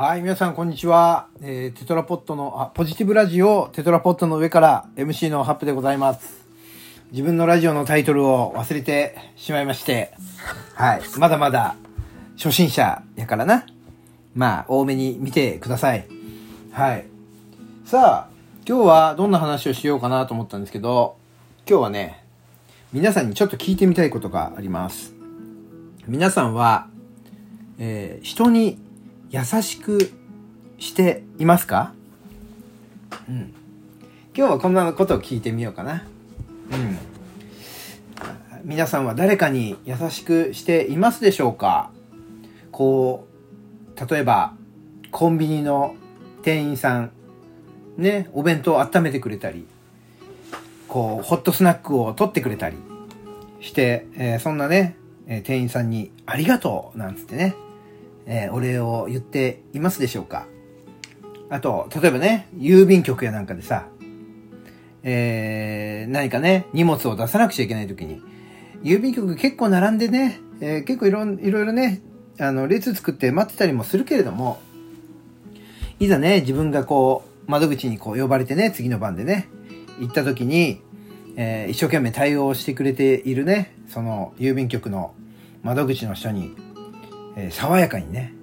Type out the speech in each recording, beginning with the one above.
はい、皆さん、こんにちは。えー、テトラポットの、あ、ポジティブラジオ、テトラポットの上から MC のハップでございます。自分のラジオのタイトルを忘れてしまいまして、はい、まだまだ初心者やからな。まあ、多めに見てください。はい。さあ、今日はどんな話をしようかなと思ったんですけど、今日はね、皆さんにちょっと聞いてみたいことがあります。皆さんは、えー人に優しくしていますか？うん。今日はこんなことを聞いてみようかな。うん。皆さんは誰かに優しくしていますでしょうか？こう、例えば、コンビニの店員さん、ね、お弁当を温めてくれたり、こう、ホットスナックを取ってくれたりして、えーそんなね、え店員さんにありがとうなんつってね、えーお礼を言っていますでしょうか。あと、例えばね、郵便局やなんかでさ、えー何かね、荷物を出さなくちゃいけない時に、郵便局結構並んでね、えー結構いろいろいろね、あの、列作って待ってたりもするけれども、いざね、自分がこう、窓口にこう呼ばれてね、次の番でね、行った時に、えー一生懸命対応してくれているね、その郵便局の窓口の人に、えー爽やかにね、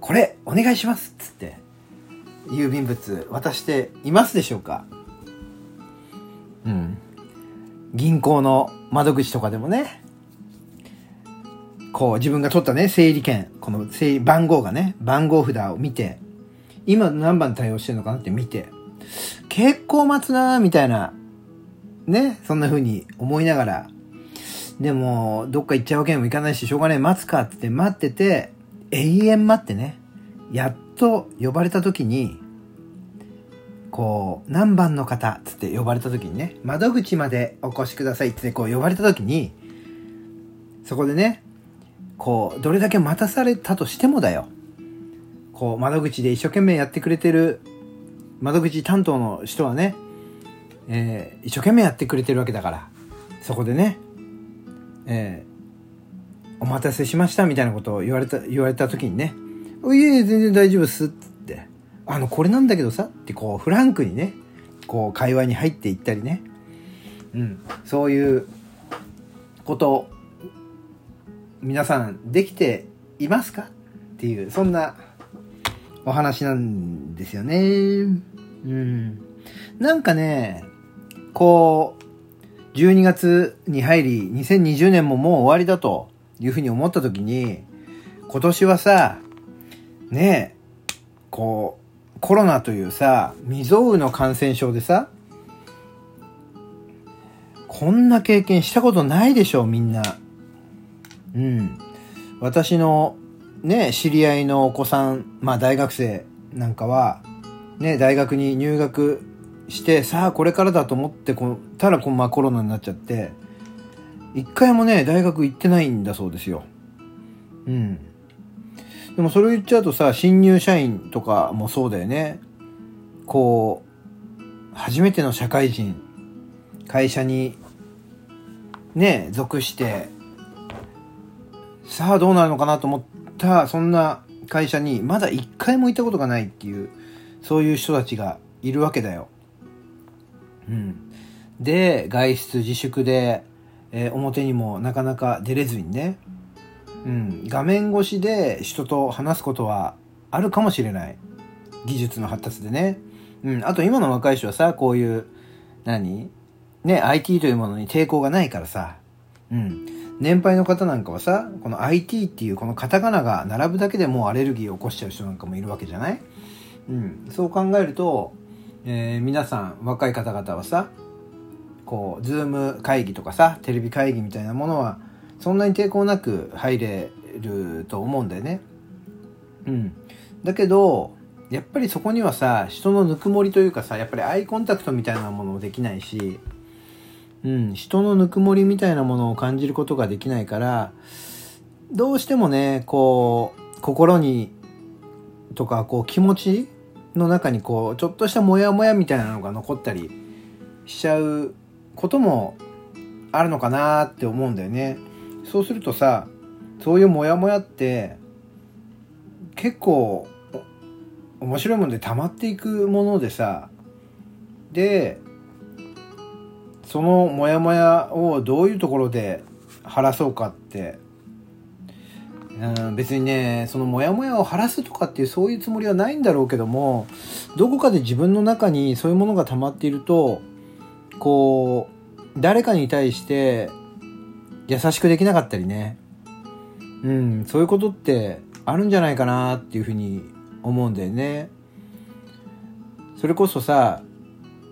これお願いしますっつって、郵便物渡していますでしょうか？うん。銀行の窓口とかでもね、こう自分が取ったね、整理券、この整理番号がね、番号札を見て、今何番対応してるのかなって見て、結構待つなーみたいな、ね、そんな風に思いながら、でも、どっか行っちゃうわけにもいかないし、しょうがない、待つかって待ってて、永遠待ってね、やっと呼ばれた時に、こう、何番の方つって呼ばれた時にね、窓口までお越しくださいってこう呼ばれた時に、そこでね、こう、どれだけ待たされたとしてもだよ。こう、窓口で一生懸命やってくれてる、窓口担当の人はね、えー一生懸命やってくれてるわけだから、そこでね、えーお待たせしましたみたいなことを言われた、言われた時にね、いえいえ、全然大丈夫っすって、あの、これなんだけどさってこう、フランクにね、こう、会話に入っていったりね、うん、そういうこと、皆さんできていますかっていう、そんなお話なんですよね。うん。なんかね、こう、12月に入り、2020年ももう終わりだというふうに思った時に、今年はさ、ねえ、こう、コロナというさ、未曾有の感染症でさ、こんな経験したことないでしょ、みんな。うん。私のね、知り合いのお子さん、まあ大学生なんかは、ね、大学に入学して、さあこれからだと思ってこたらこ、まあ、コロナになっちゃって、一回もね、大学行ってないんだそうですよ。うん。でもそれを言っちゃうとさ、新入社員とかもそうだよね。こう、初めての社会人、会社に、ね、属して、さあどうなるのかなと思った、そんな会社にまだ一回も行ったことがないっていう、そういう人たちがいるわけだよ。うん。で、外出自粛で、えー表にもなかなか出れずにね、うん、画面越しで人と話すことはあるかもしれない。技術の発達でね。うん、あと今の若い人はさ、こういう、何？ね、IT というものに抵抗がないからさ、うん。年配の方なんかはさ、この IT っていうこのカタカナが並ぶだけでもうアレルギーを起こしちゃう人なんかもいるわけじゃない？うん。そう考えると、えー皆さん、若い方々はさ、こう、ズーム会議とかさ、テレビ会議みたいなものは、そんなに抵抗なく入れると思うんだよね。うん。だけど、やっぱりそこにはさ、人のぬくもりというかさ、やっぱりアイコンタクトみたいなものもできないし、うん、人のぬくもりみたいなものを感じることができないから、どうしてもね、こう、心に、とか、こう、気持ちの中に、こう、ちょっとしたモヤモヤみたいなのが残ったりしちゃうこともあるのかなって思うんだよね。そうするとさ、そういうモヤモヤって、結構、面白いもんで溜まっていくものでさでそのモヤモヤをどういうところで晴らそうかってうん別にねそのモヤモヤを晴らすとかっていうそういうつもりはないんだろうけどもどこかで自分の中にそういうものが溜まっているとこう誰かに対して優しくできなかったりね。うんそういうことってあるんじゃないかなっていうふうに思うんだよね。それこそさ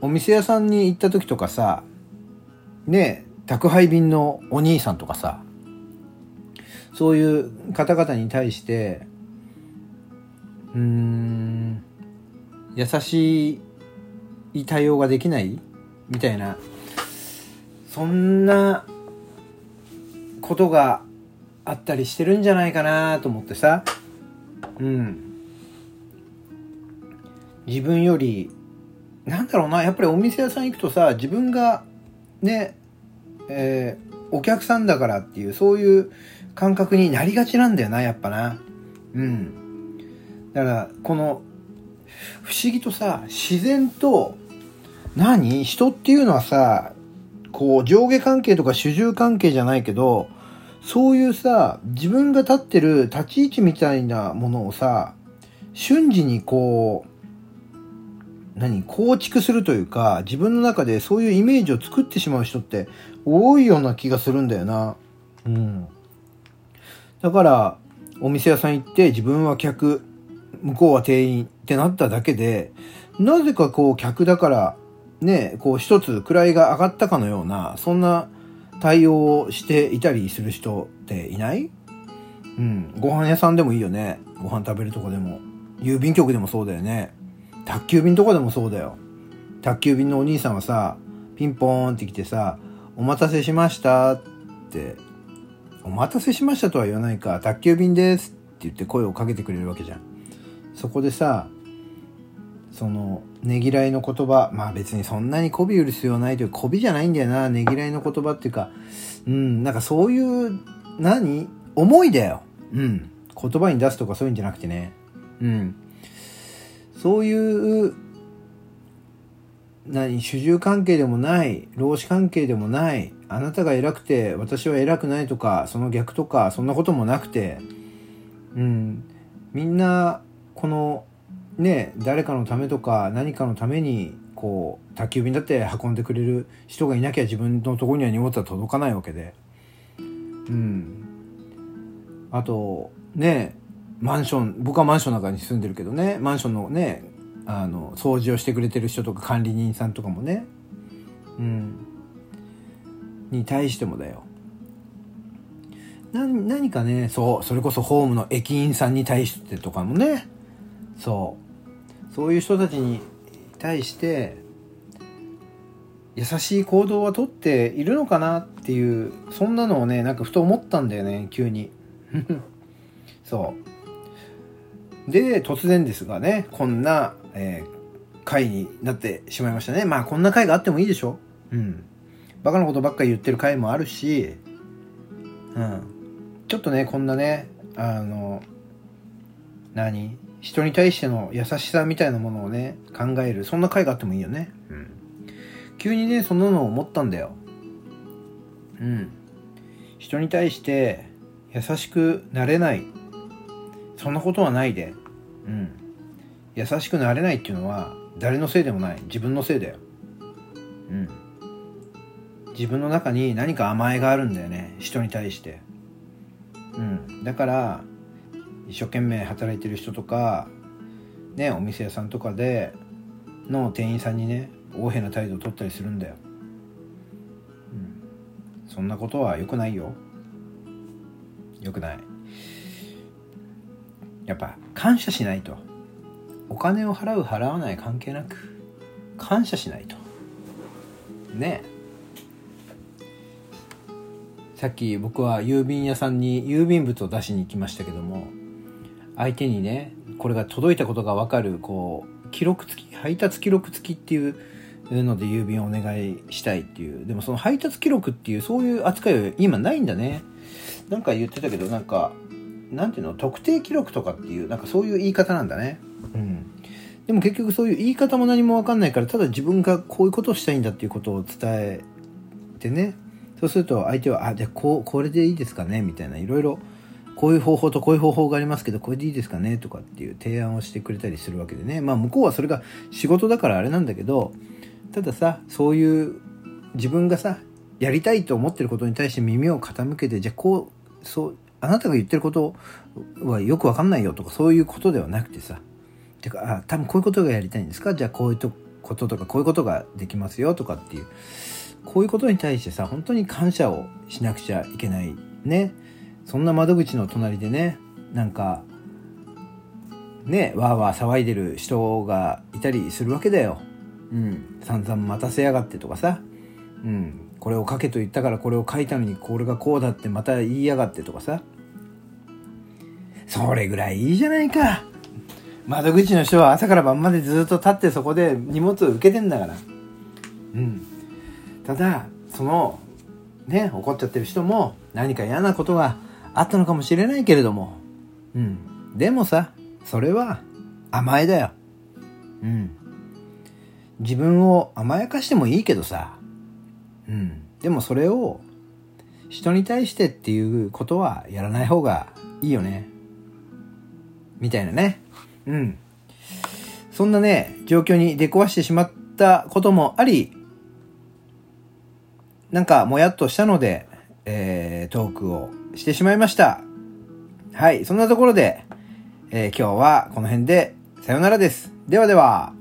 お店屋さんに行った時とかさね宅配便のお兄さんとかさそういう方々に対してうーん優しい対応ができないみたいなそんなことがあったりしてるんじゃないかなと思ってさ。うん。自分よりなんだろうなやっぱりお店屋さん行くとさ自分がねえー、お客さんだからっていうそういう感覚になりがちなんだよなやっぱなうんだからこの不思議とさ自然と何？人っていうのはさこう上下関係とか主従関係じゃないけどそういうさ自分が立ってる立ち位置みたいなものをさ瞬時にこう何？構築するというか、自分の中でそういうイメージを作ってしまう人って多いような気がするんだよな。うん。だから、お店屋さん行って自分は客、向こうは店員ってなっただけで、なぜかこう客だから、ね、こう一つ位が上がったかのような、そんな対応をしていたりする人っていない？うん。ご飯屋さんでもいいよね。ご飯食べるとこでも。郵便局でもそうだよね。宅急便とかでもそうだよ。宅急便のお兄さんはさ、ピンポーンって来てさ、お待たせしましたって、お待たせしましたとは言わないか、宅急便ですって言って声をかけてくれるわけじゃん。そこでさ、その、ねぎらいの言葉、まあ別にそんなに媚び売る必要ないという、媚びじゃないんだよな、ねぎらいの言葉っていうか、うん、なんかそういう、何？思いだよ。うん。言葉に出すとかそういうんじゃなくてね。うん。そういう何？主従関係でもない労使関係でもないあなたが偉くて私は偉くないとかその逆とかそんなこともなくてうん。みんなこのね誰かのためとか何かのためにこう宅急便だって運んでくれる人がいなきゃ自分のところには荷物は届かないわけで。うん。あとねマンション、僕はマンションの中に住んでるけどね、マンションのね、あの、掃除をしてくれてる人とか管理人さんとかもね、うん、に対してもだよ。何かね、そう、それこそホームの駅員さんに対してとかもね、そう、そういう人たちに対して、優しい行動はとっているのかなっていう、そんなのをね、なんかふと思ったんだよね、急に。そう。で、突然ですがね、こんな、えー、回になってしまいましたね。まあ、こんな回があってもいいでしょうん。バカなことばっかり言ってる回もあるし、うん。ちょっとね、こんなね、あの、何？人に対しての優しさみたいなものをね、考える。そんな回があってもいいよね。うん。急にね、そんなのを思ったんだよ。うん。人に対して優しくなれないそんなことはないで。うん。優しくなれないっていうのは、誰のせいでもない。自分のせいだよ。うん。自分の中に何か甘えがあるんだよね。人に対して。うん。だから、一生懸命働いてる人とか、ね、お店屋さんとかで、の店員さんにね、横柄な態度を取ったりするんだよ。うん。そんなことは良くないよ。良くない。やっぱ感謝しないとお金を払う払わない関係なく感謝しないとねさっき僕は郵便屋さんに郵便物を出しに行きましたけども相手にねこれが届いたことが分かるこう記録付き配達記録付きっていうので郵便をお願いしたいっていう。でもその配達記録っていうそういう扱いは今ないんだね。なんか言ってたけどなんかなんていうの特定記録とかっていうなんかそういう言い方なんだね。うん。でも結局そういう言い方も何もわかんないから、ただ自分がこういうことをしたいんだっていうことを伝えてね。そうすると相手は、あ、じゃあこう、これでいいですかねみたいな、いろいろ、こういう方法とこういう方法がありますけど、これでいいですかねとかっていう提案をしてくれたりするわけでね。まあ向こうはそれが仕事だからあれなんだけど、たださ、そういう自分がさ、やりたいと思ってることに対して耳を傾けて、じゃあこう、そう、あなたが言ってることはよくわかんないよとかそういうことではなくてさ、てか、あ、多分こういうことがやりたいんですか？じゃあこういうこととかこういうことができますよとかっていう、こういうことに対してさ、本当に感謝をしなくちゃいけないね。そんな窓口の隣でね、なんか、ね、わーわー騒いでる人がいたりするわけだよ。うん。散々待たせやがってとかさ。うん。これを書けと言ったからこれを書いたのにこれがこうだってまた言いやがってとかさ。それぐらいいいじゃないか。窓口の人は朝から晩までずっと立ってそこで荷物を受けてんだから。うん。ただ、その、ね、怒っちゃってる人も何か嫌なことがあったのかもしれないけれども。うん。でもさ、それは甘えだよ。うん。自分を甘やかしてもいいけどさ。うん。でもそれを人に対してっていうことはやらない方がいいよね。みたいなね。うん。そんなね、状況に出くわしてしまったこともあり、なんかもやっとしたので、えー、トークをしてしまいました。はい、そんなところで、えー、今日はこの辺でさよならです。ではでは。